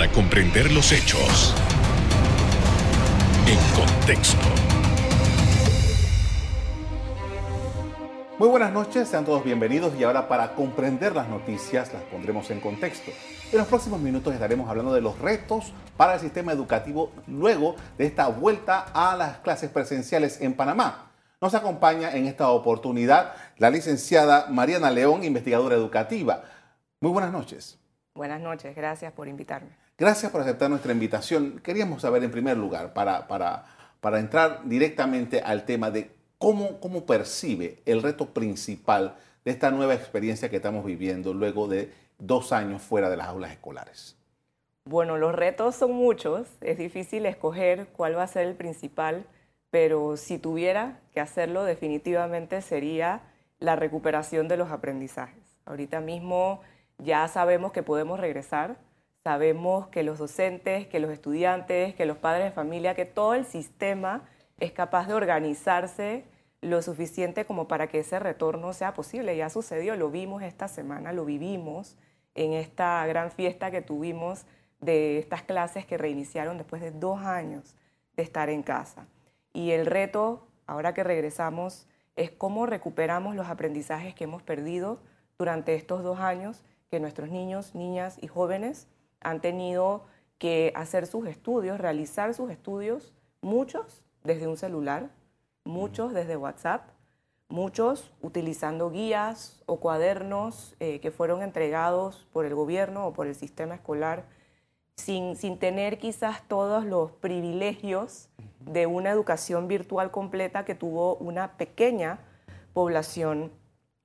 para comprender los hechos en contexto. Muy buenas noches, sean todos bienvenidos y ahora para comprender las noticias las pondremos en contexto. En los próximos minutos estaremos hablando de los retos para el sistema educativo luego de esta vuelta a las clases presenciales en Panamá. Nos acompaña en esta oportunidad la licenciada Mariana León, investigadora educativa. Muy buenas noches. Buenas noches, gracias por invitarme. Gracias por aceptar nuestra invitación. Queríamos saber en primer lugar, para, para, para entrar directamente al tema de cómo, cómo percibe el reto principal de esta nueva experiencia que estamos viviendo luego de dos años fuera de las aulas escolares. Bueno, los retos son muchos, es difícil escoger cuál va a ser el principal, pero si tuviera que hacerlo definitivamente sería la recuperación de los aprendizajes. Ahorita mismo ya sabemos que podemos regresar, sabemos que los docentes, que los estudiantes, que los padres de familia, que todo el sistema es capaz de organizarse lo suficiente como para que ese retorno sea posible. Ya sucedió, lo vimos esta semana, lo vivimos en esta gran fiesta que tuvimos de estas clases que reiniciaron después de dos años de estar en casa. Y el reto, ahora que regresamos, es cómo recuperamos los aprendizajes que hemos perdido durante estos dos años que nuestros niños, niñas y jóvenes han tenido que hacer sus estudios, realizar sus estudios, muchos desde un celular, muchos desde WhatsApp, muchos utilizando guías o cuadernos eh, que fueron entregados por el gobierno o por el sistema escolar, sin, sin tener quizás todos los privilegios de una educación virtual completa que tuvo una pequeña población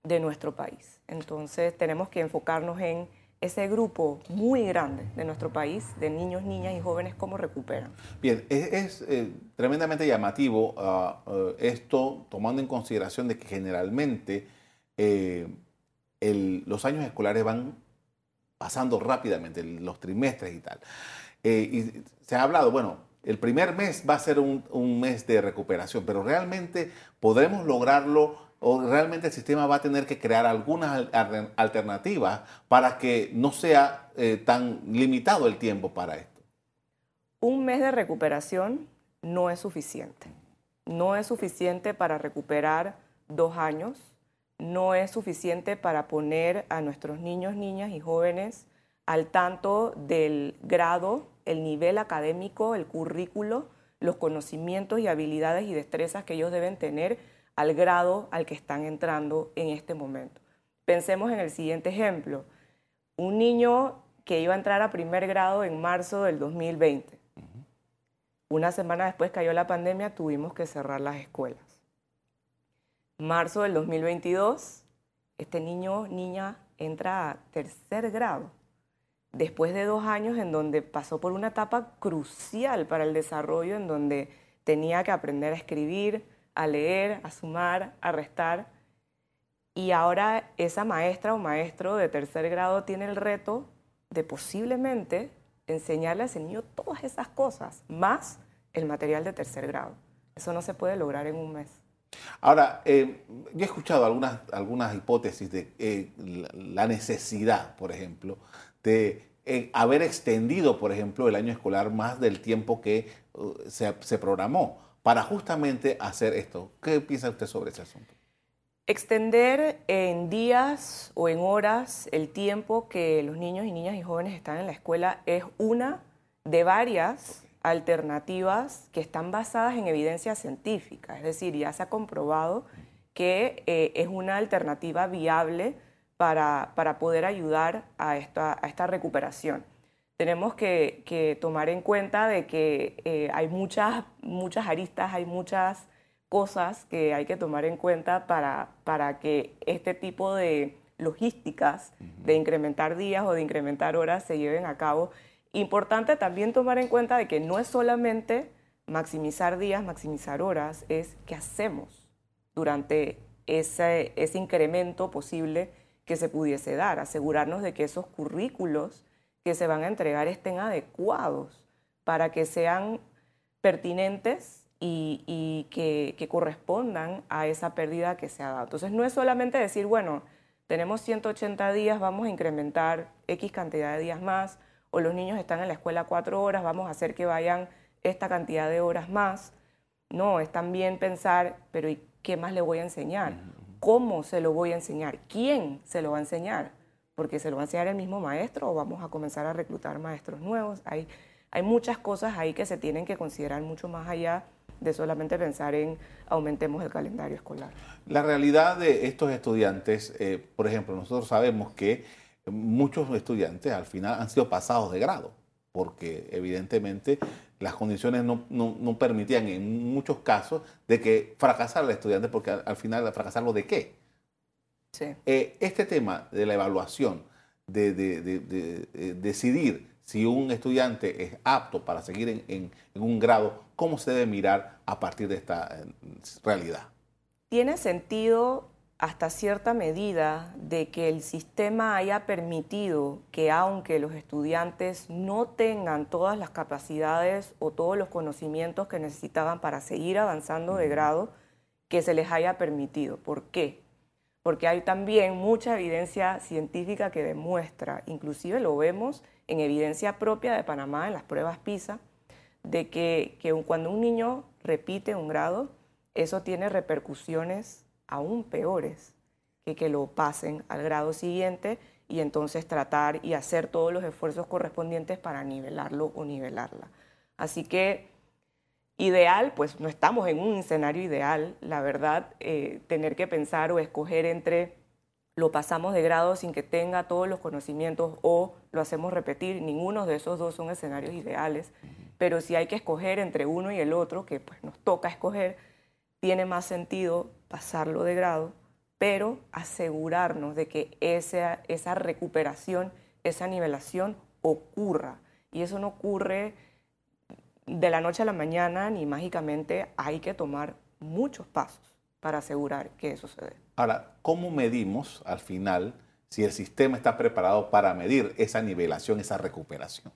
de nuestro país. Entonces tenemos que enfocarnos en ese grupo muy grande de nuestro país, de niños, niñas y jóvenes, cómo recuperan. Bien, es, eh, tremendamente llamativo ah, ah, esto, tomando en consideración de que generalmente eh, los años escolares van pasando rápidamente, los trimestres y tal. Eh, y se ha hablado, bueno, el primer mes va a ser un, un mes de recuperación, pero realmente podremos lograrlo o realmente el sistema va a tener que crear algunas alternativas para que no sea eh, tan limitado el tiempo para esto? Un mes de recuperación no es suficiente. No es suficiente para recuperar dos años, no es suficiente para poner a nuestros niños, niñas y jóvenes al tanto del grado, el nivel académico, el currículo, los conocimientos y habilidades y destrezas que ellos deben tener al grado al que están entrando en este momento. Pensemos en el siguiente ejemplo. Un niño que iba a entrar a primer grado en marzo del 2020. Una semana después cayó la pandemia, tuvimos que cerrar las escuelas. Marzo del 2022, este niño, niña, entra a tercer grado, después de dos años en donde pasó por una etapa crucial para el desarrollo, en donde tenía que aprender a escribir, a leer, a sumar, a restar. Y ahora esa maestra o maestro de tercer grado tiene el reto de posiblemente enseñarle a ese niño todas esas cosas, más el material de tercer grado. Eso no se puede lograr en un mes. Ahora, eh, yo he escuchado algunas, algunas hipótesis de eh, la necesidad, por ejemplo, de eh, haber extendido, por ejemplo, el año escolar más del tiempo que uh, se, se programó para justamente hacer esto. ¿Qué piensa usted sobre ese asunto? Extender en días o en horas el tiempo que los niños y niñas y jóvenes están en la escuela es una de varias alternativas que están basadas en evidencia científica. Es decir, ya se ha comprobado que eh, es una alternativa viable para, para poder ayudar a esta, a esta recuperación tenemos que, tomar en cuenta de que eh, hay muchas, muchas aristas, hay muchas cosas que hay que tomar en cuenta para, para que este tipo de logísticas de incrementar días o de incrementar horas se lleven a cabo. Importante también tomar en cuenta de que no es solamente maximizar días, maximizar horas, es qué hacemos durante ese, ese incremento posible que se pudiese dar, asegurarnos de que esos currículos que se van a entregar estén adecuados para que sean pertinentes y, que, correspondan a esa pérdida que se ha dado. Entonces no es solamente decir, bueno, tenemos 180 días, vamos a incrementar X cantidad de días más, o los niños están en la escuela cuatro horas, vamos a hacer que vayan esta cantidad de horas más. No, es también pensar, pero ¿y qué más le voy a enseñar? ¿Cómo se lo voy a enseñar? ¿Quién se lo va a enseñar? Porque se lo va a enseñar el mismo maestro o vamos a comenzar a reclutar maestros nuevos. Hay, hay muchas cosas ahí que se tienen que considerar mucho más allá de solamente pensar en aumentemos el calendario escolar. La realidad de estos estudiantes, eh, por ejemplo, nosotros sabemos que muchos estudiantes al final han sido pasados de grado, porque evidentemente las condiciones no, permitían en muchos casos de que fracasara el estudiante, porque al, final fracasarlo de qué. Eh, este tema de la evaluación, de, decidir si un estudiante es apto para seguir en, un grado, ¿cómo se debe mirar a partir de esta eh, realidad? Tiene sentido hasta cierta medida de que el sistema haya permitido que aunque los estudiantes no tengan todas las capacidades o todos los conocimientos que necesitaban para seguir avanzando de grado, que se les haya permitido. ¿Por qué? Porque hay también mucha evidencia científica que demuestra, inclusive lo vemos en evidencia propia de Panamá en las pruebas PISA, de que, que cuando un niño repite un grado, eso tiene repercusiones aún peores que que lo pasen al grado siguiente y entonces tratar y hacer todos los esfuerzos correspondientes para nivelarlo o nivelarla. Así que ideal, pues no estamos en un escenario ideal, la verdad, eh, tener que pensar o escoger entre lo pasamos de grado sin que tenga todos los conocimientos o lo hacemos repetir, ninguno de esos dos son escenarios ideales, pero si hay que escoger entre uno y el otro, que pues nos toca escoger, tiene más sentido pasarlo de grado, pero asegurarnos de que esa, esa recuperación, esa nivelación ocurra. Y eso no ocurre de la noche a la mañana ni mágicamente, hay que tomar muchos pasos para asegurar que eso se dé. Ahora, ¿cómo medimos al final si el sistema está preparado para medir esa nivelación, esa recuperación?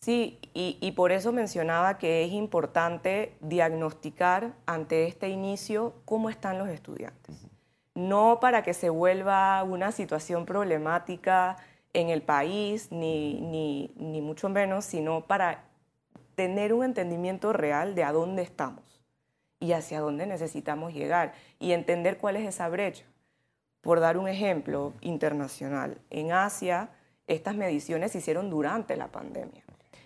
Sí, y, por eso mencionaba que es importante diagnosticar ante este inicio cómo están los estudiantes. No para que se vuelva una situación problemática en el país, ni, ni, ni mucho menos, sino para tener un entendimiento real de a dónde estamos y hacia dónde necesitamos llegar y entender cuál es esa brecha. Por dar un ejemplo internacional, en Asia estas mediciones se hicieron durante la pandemia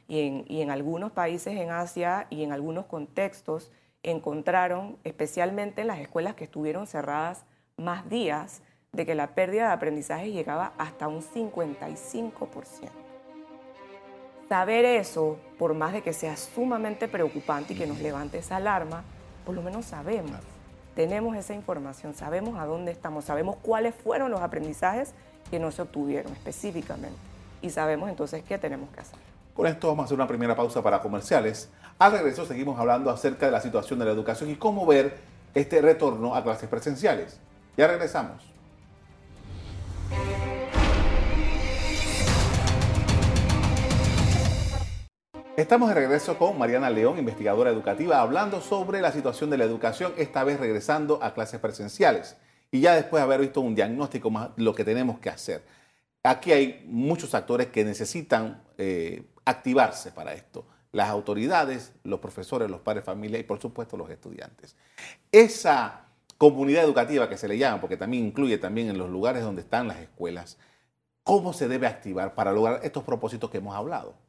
y en, algunos países en Asia y en algunos contextos encontraron, especialmente en las escuelas que estuvieron cerradas más días, de que la pérdida de aprendizaje llegaba hasta un 55%. Saber eso, por más de que sea sumamente preocupante y que nos levante esa alarma, por lo menos sabemos, tenemos esa información, sabemos a dónde estamos, sabemos cuáles fueron los aprendizajes que no se obtuvieron específicamente y sabemos entonces qué tenemos que hacer. Con esto vamos a hacer una primera pausa para comerciales. Al regreso seguimos hablando acerca de la situación de la educación y cómo ver este retorno a clases presenciales. Ya regresamos. Estamos de regreso con Mariana León, investigadora educativa, hablando sobre la situación de la educación, esta vez regresando a clases presenciales. Y ya después de haber visto un diagnóstico más lo que tenemos que hacer. Aquí hay muchos actores que necesitan eh, activarse para esto. Las autoridades, los profesores, los padres de familia y por supuesto los estudiantes. Esa comunidad educativa que se le llama, porque también incluye también en los lugares donde están las escuelas, ¿cómo se debe activar para lograr estos propósitos que hemos hablado?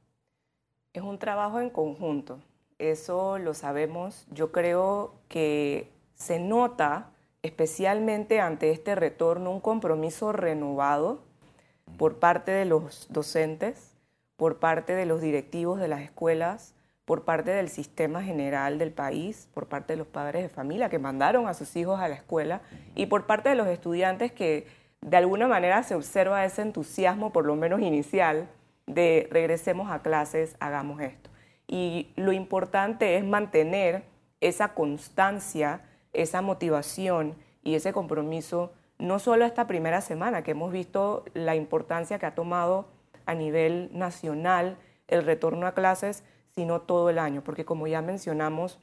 Es un trabajo en conjunto, eso lo sabemos. Yo creo que se nota especialmente ante este retorno un compromiso renovado por parte de los docentes, por parte de los directivos de las escuelas, por parte del sistema general del país, por parte de los padres de familia que mandaron a sus hijos a la escuela y por parte de los estudiantes que de alguna manera se observa ese entusiasmo, por lo menos inicial, de regresemos a clases, hagamos esto. Y lo importante es mantener esa constancia, esa motivación y ese compromiso, no solo esta primera semana, que hemos visto la importancia que ha tomado a nivel nacional el retorno a clases, sino todo el año, porque como ya mencionamos,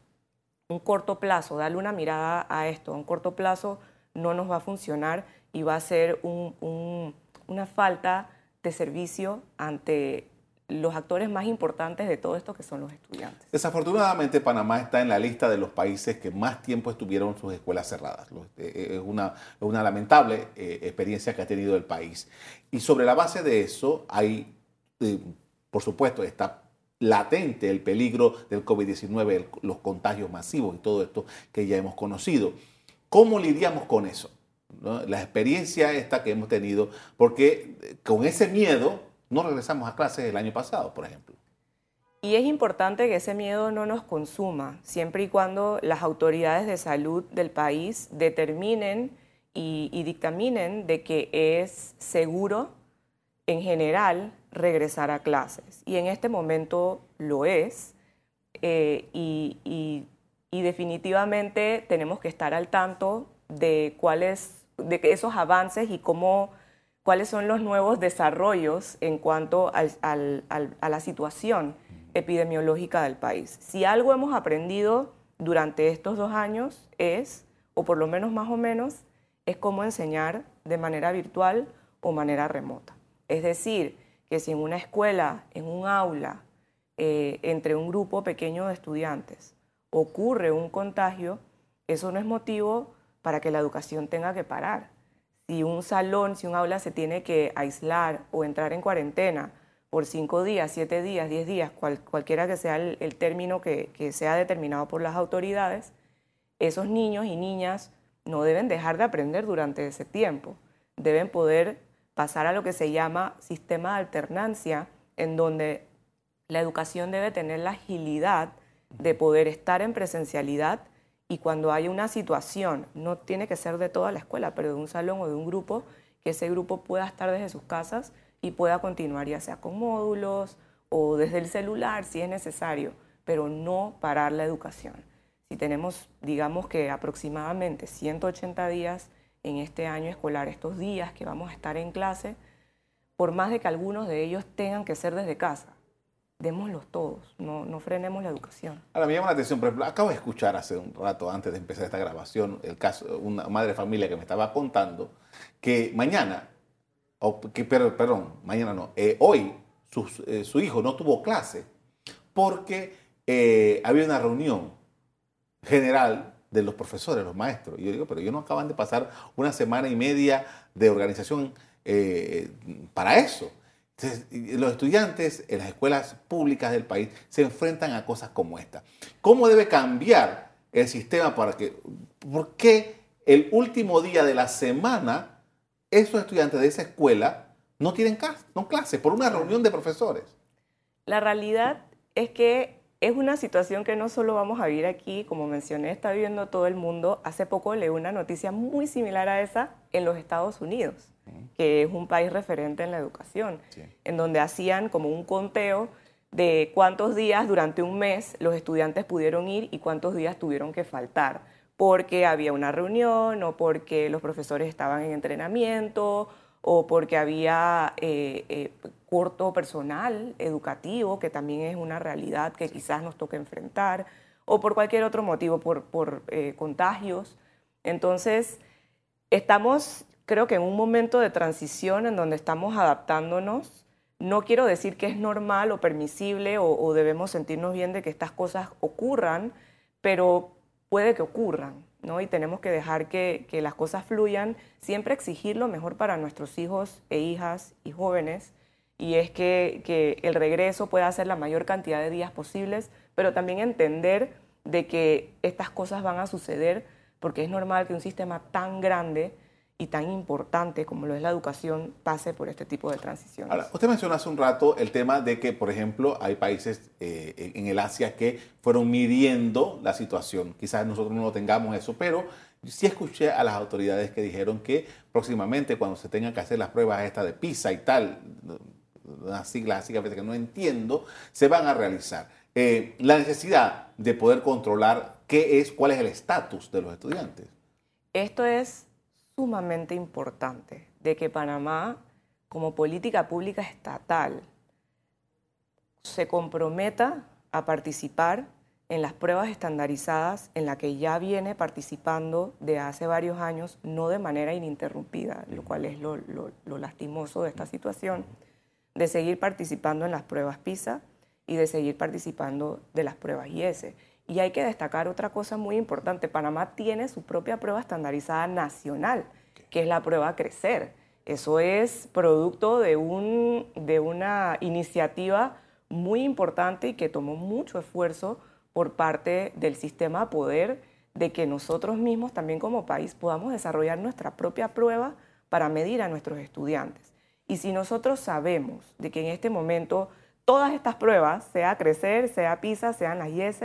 un corto plazo, darle una mirada a esto, a un corto plazo no nos va a funcionar y va a ser una falta de servicio ante los actores más importantes de todo esto que son los estudiantes. Desafortunadamente Panamá está en la lista de los países que más tiempo estuvieron sus escuelas cerradas. Eh, es una, una lamentable eh, experiencia que ha tenido el país. Y sobre la base de eso hay, eh, por supuesto, está latente el peligro del COVID-19, los contagios masivos y todo esto que ya hemos conocido. ¿Cómo lidiamos con eso? La experiencia esta que hemos tenido, porque con ese miedo no regresamos a clases el año pasado, por ejemplo. Y es importante que ese miedo no nos consuma, siempre y cuando las autoridades de salud del país determinen y, dictaminen de que es seguro en general regresar a clases. Y en este momento lo es. Eh, y, y, definitivamente tenemos que estar al tanto de cuáles, de esos avances y cómo cuáles son los nuevos desarrollos en cuanto a la situación epidemiológica del país. Si algo hemos aprendido durante estos dos años es, o por lo menos más o menos, es cómo enseñar de manera virtual o manera remota. Es decir, que si en una escuela, en un aula, eh, entre un grupo pequeño de estudiantes ocurre un contagio, eso no es motivo para que la educación tenga que parar si un salón, si un aula se tiene que aislar o entrar en cuarentena por cinco días, siete días, diez días, cualquiera que sea el, término que, sea determinado por las autoridades, esos niños y niñas no deben dejar de aprender durante ese tiempo. Deben poder pasar a lo que se llama sistema de alternancia, en donde la educación debe tener la agilidad de poder estar en presencialidad y cuando hay una situación, no tiene que ser de toda la escuela, pero de un salón o de un grupo, que ese grupo pueda estar desde sus casas y pueda continuar ya sea con módulos o desde el celular si es necesario, pero no parar la educación. Si tenemos, digamos que aproximadamente 180 días en este año escolar, estos días que vamos a estar en clase, por más de que algunos de ellos tengan que ser desde casa, démoslos todos, no, no frenemos la educación. Ahora me llama la atención, por ejemplo, acabo de escuchar hace un rato antes de empezar esta grabación el caso una madre de familia que me estaba contando que mañana, o que, perdón, mañana no, eh, hoy eh, su hijo no tuvo clase porque eh, había una reunión general de los profesores, los maestros. Y yo digo, pero ellos no acaban de pasar una semana y media de organización para eso los estudiantes en las escuelas públicas del país se enfrentan a cosas como esta. ¿Cómo debe cambiar el sistema para que, por qué el último día de la semana esos estudiantes de esa escuela no tienen clase, no clase por una reunión de profesores? La realidad es que es una situación que no solo vamos a vivir aquí, como mencioné, está viviendo todo el mundo. Hace poco leí una noticia muy similar a esa en los Estados Unidos que es un país referente en la educación, en donde hacían como un conteo de cuántos días durante un mes los estudiantes pudieron ir y cuántos días tuvieron que faltar, porque había una reunión o porque los profesores estaban en entrenamiento o porque había eh, eh, corto personal educativo, que también es una realidad que quizás nos toque enfrentar, o por cualquier otro motivo, por, por eh, contagios. Entonces, estamos creo que en un momento de transición en donde estamos adaptándonos, no quiero decir que es normal o permisible o, debemos sentirnos bien de que estas cosas ocurran, pero puede que ocurran, ¿no? Y tenemos que dejar que, las cosas fluyan, siempre exigir lo mejor para nuestros hijos e hijas y jóvenes, y es que, que el regreso pueda ser la mayor cantidad de días posibles, pero también entender de que estas cosas van a suceder porque es normal que un sistema tan grande y tan importante como lo es la educación pase por este tipo de transiciones. Ahora, usted mencionó hace un rato el tema de que, por ejemplo, hay países eh, en el Asia que fueron midiendo la situación. Quizás nosotros no tengamos eso, pero sí escuché a las autoridades que dijeron que próximamente, cuando se tengan que hacer las pruebas estas de PISA y tal, unas siglas así que a veces que no entiendo, se van a realizar. Eh, la necesidad de poder controlar qué es, cuál es el estatus de los estudiantes. Esto es sumamente importante de que Panamá, como política pública estatal, se comprometa a participar en las pruebas estandarizadas en la que ya viene participando de hace varios años, no de manera ininterrumpida, lo cual es lo, lastimoso de esta situación, de seguir participando en las pruebas PISA y de seguir participando de las pruebas IS. Y hay que destacar otra cosa muy importante. Panamá tiene su propia prueba estandarizada nacional, que es la prueba Crecer. Eso es producto de, un, de una iniciativa muy importante y que tomó mucho esfuerzo por parte del sistema poder de que nosotros mismos también como país podamos desarrollar nuestra propia prueba para medir a nuestros estudiantes. Y si nosotros sabemos de que en este momento todas estas pruebas, sea Crecer, sea PISA, sean las IES,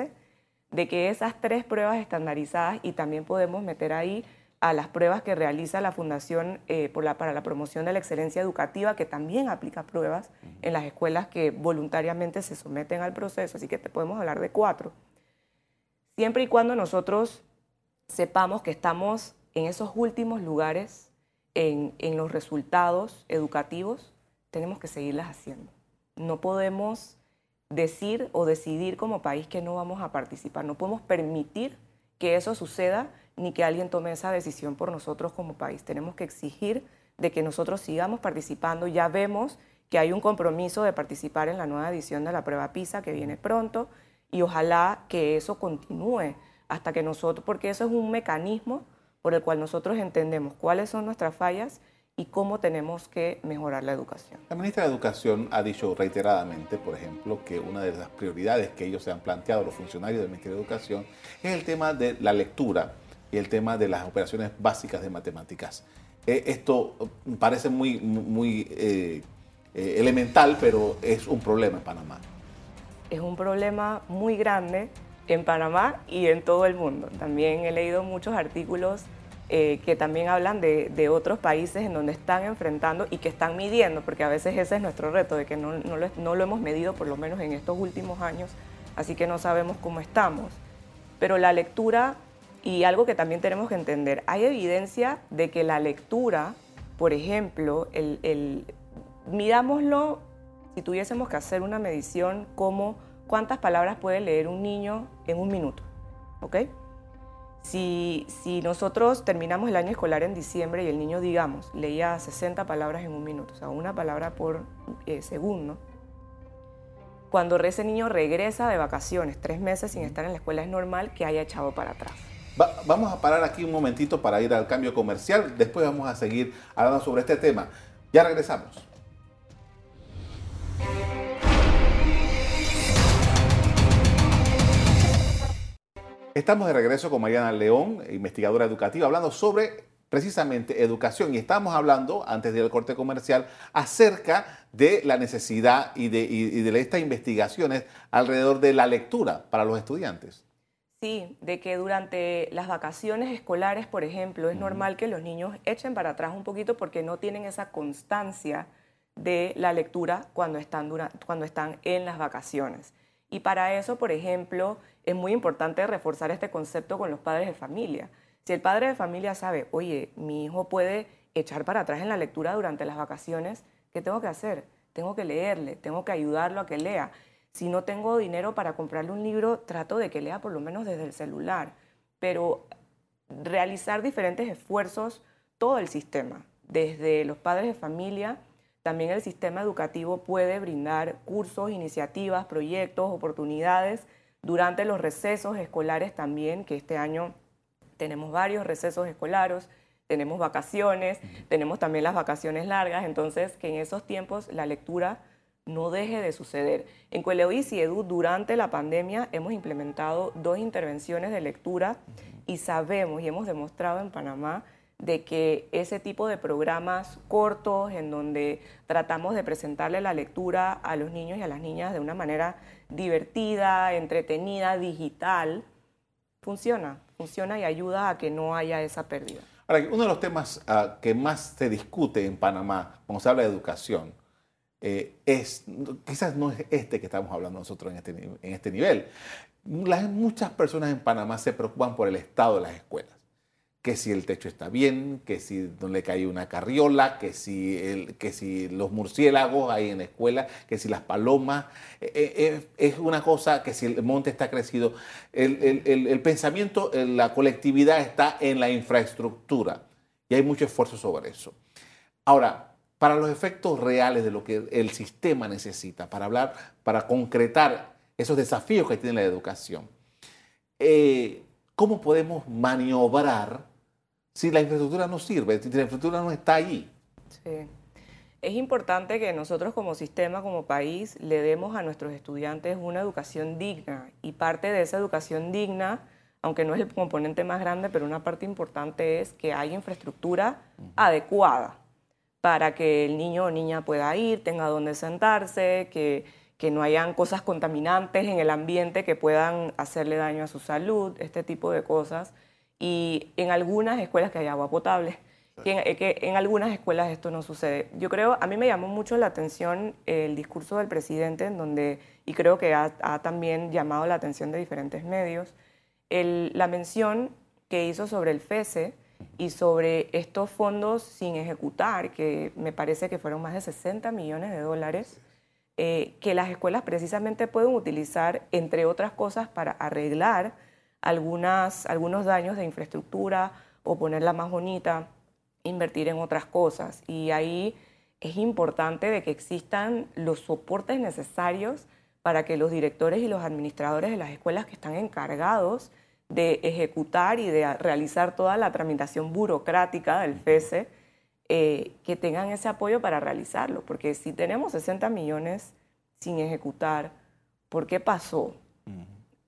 de que esas tres pruebas estandarizadas y también podemos meter ahí a las pruebas que realiza la Fundación eh, para la Promoción de la Excelencia Educativa, que también aplica pruebas en las escuelas que voluntariamente se someten al proceso, así que te podemos hablar de cuatro. Siempre y cuando nosotros sepamos que estamos en esos últimos lugares en, en los resultados educativos, tenemos que seguirlas haciendo. No podemos decir o decidir como país que no vamos a participar. No podemos permitir que eso suceda ni que alguien tome esa decisión por nosotros como país. Tenemos que exigir de que nosotros sigamos participando. Ya vemos que hay un compromiso de participar en la nueva edición de la prueba PISA que viene pronto y ojalá que eso continúe hasta que nosotros, porque eso es un mecanismo por el cual nosotros entendemos cuáles son nuestras fallas y cómo tenemos que mejorar la educación. La ministra de Educación ha dicho reiteradamente, por ejemplo, que una de las prioridades que ellos se han planteado, los funcionarios del Ministerio de Educación, es el tema de la lectura y el tema de las operaciones básicas de matemáticas. Eh, esto parece muy, muy eh, eh, elemental, pero es un problema en Panamá. Es un problema muy grande en Panamá y en todo el mundo. También he leído muchos artículos eh, que también hablan de, otros países en donde están enfrentando y que están midiendo, porque a veces ese es nuestro reto, de que no, lo, hemos medido por lo menos en estos últimos años, así que no sabemos cómo estamos. Pero la lectura, y algo que también tenemos que entender, hay evidencia de que la lectura, por ejemplo, el, el, mirámoslo si tuviésemos que hacer una medición como cuántas palabras puede leer un niño en un minuto, ¿ok? Si, nosotros terminamos el año escolar en diciembre y el niño, digamos, leía 60 palabras en un minuto, o sea, una palabra por eh, segundo, cuando ese niño regresa de vacaciones, tres meses sin estar en la escuela, es normal que haya echado para atrás. vamos a parar aquí un momentito para ir al cambio comercial, después vamos a seguir hablando sobre este tema. Ya regresamos. Estamos de regreso con Mariana León, investigadora educativa, hablando sobre precisamente educación. Y estamos hablando, antes del corte comercial, acerca de la necesidad y de, estas investigaciones alrededor de la lectura para los estudiantes. Sí, de que durante las vacaciones escolares, por ejemplo, es normal que los niños echen para atrás un poquito porque no tienen esa constancia de la lectura cuando están, cuando están en las vacaciones. Y para eso, por ejemplo, es muy importante reforzar este concepto con los padres de familia. Si el padre de familia sabe, oye, mi hijo puede echar para atrás en la lectura durante las vacaciones, ¿qué tengo que hacer? Tengo que leerle, tengo que ayudarlo a que lea. Si no tengo dinero para comprarle un libro, trato de que lea por lo menos desde el celular. Pero realizar diferentes esfuerzos, todo el sistema, desde los padres de familia, también el sistema educativo puede brindar cursos, iniciativas, proyectos, oportunidades durante los recesos escolares también, que este año tenemos varios recesos escolares, tenemos vacaciones, tenemos también las vacaciones largas, entonces que en esos tiempos la lectura no deje de suceder. En Cueleois y Edu, durante la pandemia, hemos implementado dos intervenciones de lectura y sabemos y hemos demostrado en Panamá de que ese tipo de programas cortos en donde tratamos de presentarle la lectura a los niños y a las niñas de una manera divertida, entretenida, digital, funciona, funciona y ayuda a que no haya esa pérdida. Ahora, uno de los temas ah, que más se discute en Panamá cuando se habla de educación eh, es, quizás no es este que estamos hablando nosotros en este, en este nivel. muchas personas en Panamá se preocupan por el estado de las escuelas que si el techo está bien, que si no le cae una carriola, que si, el, que si los murciélagos hay en la escuela, que si las palomas, eh, eh, es una cosa que si el monte está crecido. El, el, pensamiento, la colectividad está en la infraestructura y hay mucho esfuerzo sobre eso. Ahora, para los efectos reales de lo que el sistema necesita, para hablar, para concretar esos desafíos que tiene la educación. Eh, ¿Cómo podemos maniobrar si la infraestructura no sirve, si la infraestructura no está ahí? Sí. Es importante que nosotros como sistema, como país, le demos a nuestros estudiantes una educación digna y parte de esa educación digna, aunque no es el componente más grande, pero una parte importante es que haya infraestructura adecuada para que el niño o niña pueda ir, tenga donde sentarse, que, que no hayan cosas contaminantes en el ambiente que puedan hacerle daño a su salud, este tipo de cosas. Y en algunas escuelas que haya agua potable, que en, que en algunas escuelas esto no sucede. Yo creo, a mí me llamó mucho la atención el discurso del presidente, en donde, y creo que ha, ha también llamado la atención de diferentes medios, el, la mención que hizo sobre el FESE, y sobre estos fondos sin ejecutar, que me parece que fueron más de 60 millones de dólares, eh, que las escuelas precisamente pueden utilizar, entre otras cosas, para arreglar algunas, algunos daños de infraestructura o ponerla más bonita, invertir en otras cosas. Y ahí es importante de que existan los soportes necesarios para que los directores y los administradores de las escuelas que están encargados de ejecutar y de realizar toda la tramitación burocrática del FESE, eh, que tengan ese apoyo para realizarlo. Porque si tenemos 60 millones sin ejecutar, ¿por qué pasó?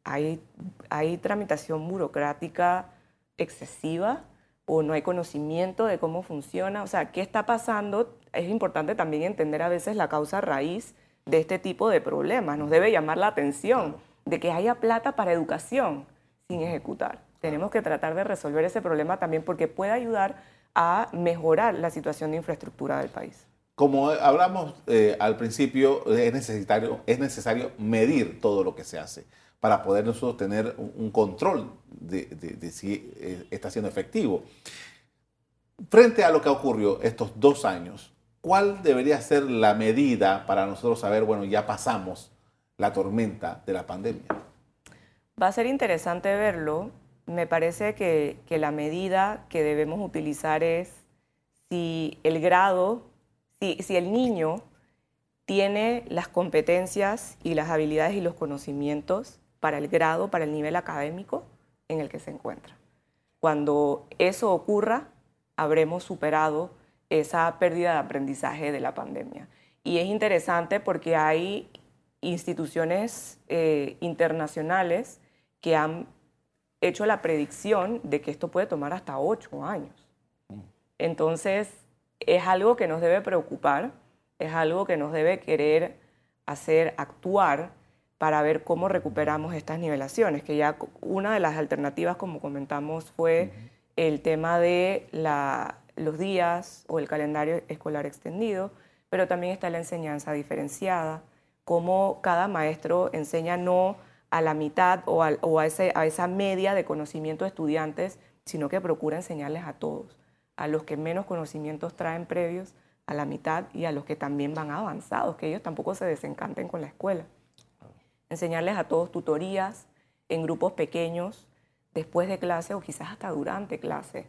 ¿Hay, ¿Hay tramitación burocrática excesiva o no hay conocimiento de cómo funciona? O sea, ¿qué está pasando? Es importante también entender a veces la causa raíz de este tipo de problemas. Nos debe llamar la atención de que haya plata para educación sin ejecutar. Tenemos que tratar de resolver ese problema también porque puede ayudar a mejorar la situación de infraestructura del país. Como hablamos eh, al principio, es necesario, es necesario medir todo lo que se hace para poder nosotros tener un control de, si eh, está siendo efectivo. Frente a lo que ocurrió estos dos años, ¿cuál debería ser la medida para nosotros saber, bueno, ya pasamos la tormenta de la pandemia? Va a ser interesante verlo. Me parece que, la medida que debemos utilizar es si el grado, si el niño tiene las competencias y las habilidades y los conocimientos para el grado, para el nivel académico en el que se encuentra. Cuando eso ocurra, habremos superado esa pérdida de aprendizaje de la pandemia. Y es interesante porque hay instituciones eh, internacionales que han hecho la predicción de que esto puede tomar hasta ocho años. Entonces, es algo que nos debe preocupar, es algo que nos debe querer hacer actuar para ver cómo recuperamos estas nivelaciones, que ya una de las alternativas, como comentamos, fue el tema de los días o el calendario escolar extendido, pero también está la enseñanza diferenciada, cómo cada maestro enseña no a la mitad o, a, esa media de conocimiento de estudiantes, sino que procura enseñarles a todos, a los que menos conocimientos traen previos, a la mitad y a los que también van avanzados, que ellos tampoco se desencanten con la escuela. Enseñarles a todos tutorías en grupos pequeños, después de clase o quizás hasta durante clase,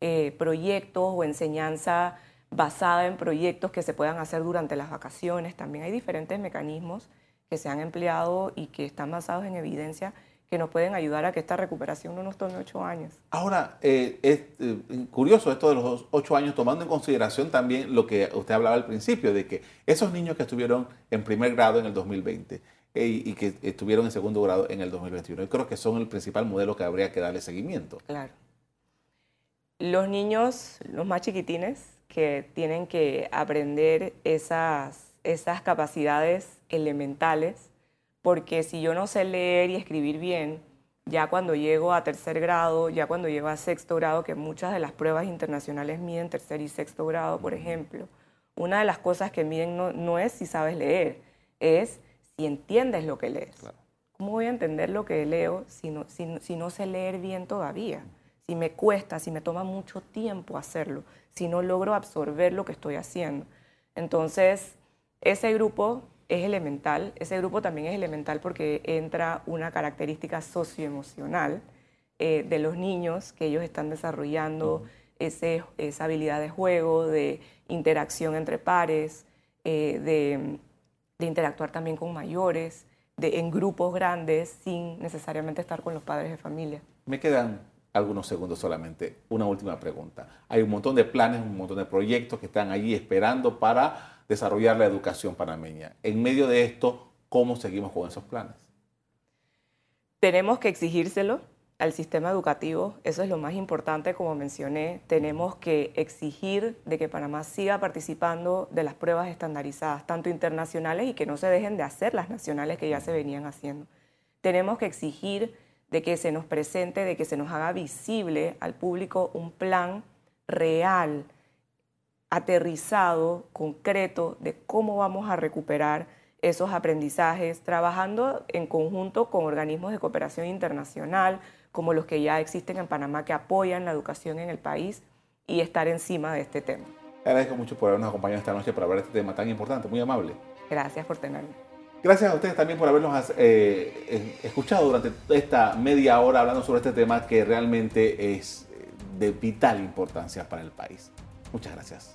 eh, proyectos o enseñanza basada en proyectos que se puedan hacer durante las vacaciones. También hay diferentes mecanismos que se han empleado y que están basados en evidencia que nos pueden ayudar a que esta recuperación no nos tome ocho años. Ahora, eh, es eh, curioso esto de los ocho años, tomando en consideración también lo que usted hablaba al principio, de que esos niños que estuvieron en primer grado en el 2020 y que estuvieron en segundo grado en el 2021, yo creo que son el principal modelo que habría que darle seguimiento. Claro. Los niños, los más chiquitines, que tienen que aprender esas esas capacidades elementales, porque si yo no sé leer y escribir bien, ya cuando llego a tercer grado, ya cuando llego a sexto grado, que muchas de las pruebas internacionales miden tercer y sexto grado, por ejemplo, una de las cosas que miden no, es si sabes leer, es si entiendes lo que lees. ¿Cómo voy a entender lo que leo si no, si no sé leer bien todavía? Si me cuesta, si me toma mucho tiempo hacerlo, si no logro absorber lo que estoy haciendo. Entonces, ese grupo es elemental, ese grupo también es elemental porque entra una característica socioemocional eh, de los niños que ellos están desarrollando, ese, esa habilidad de juego, de interacción entre pares, eh, de, de, interactuar también con mayores, de, en grupos grandes sin necesariamente estar con los padres de familia. Me quedan algunos segundos solamente. Una última pregunta. Hay un montón de planes, un montón de proyectos que están allí esperando para desarrollar la educación panameña. En medio de esto, ¿cómo seguimos con esos planes? Tenemos que exigírselo al sistema educativo, eso es lo más importante, como mencioné, tenemos que exigir de que Panamá siga participando de las pruebas estandarizadas, tanto internacionales y que no se dejen de hacer las nacionales que ya se venían haciendo. Tenemos que exigir de que se nos presente, de que se nos haga visible al público un plan real, aterrizado, concreto, de cómo vamos a recuperar esos aprendizajes, trabajando en conjunto con organismos de cooperación internacional, como los que ya existen en Panamá que apoyan la educación en el país y estar encima de este tema. Agradezco mucho por habernos acompañado esta noche para hablar de este tema tan importante, muy amable. Gracias por tenerme. Gracias a ustedes también por habernos eh, escuchado durante esta media hora hablando sobre este tema que realmente es de vital importancia para el país. Muchas gracias.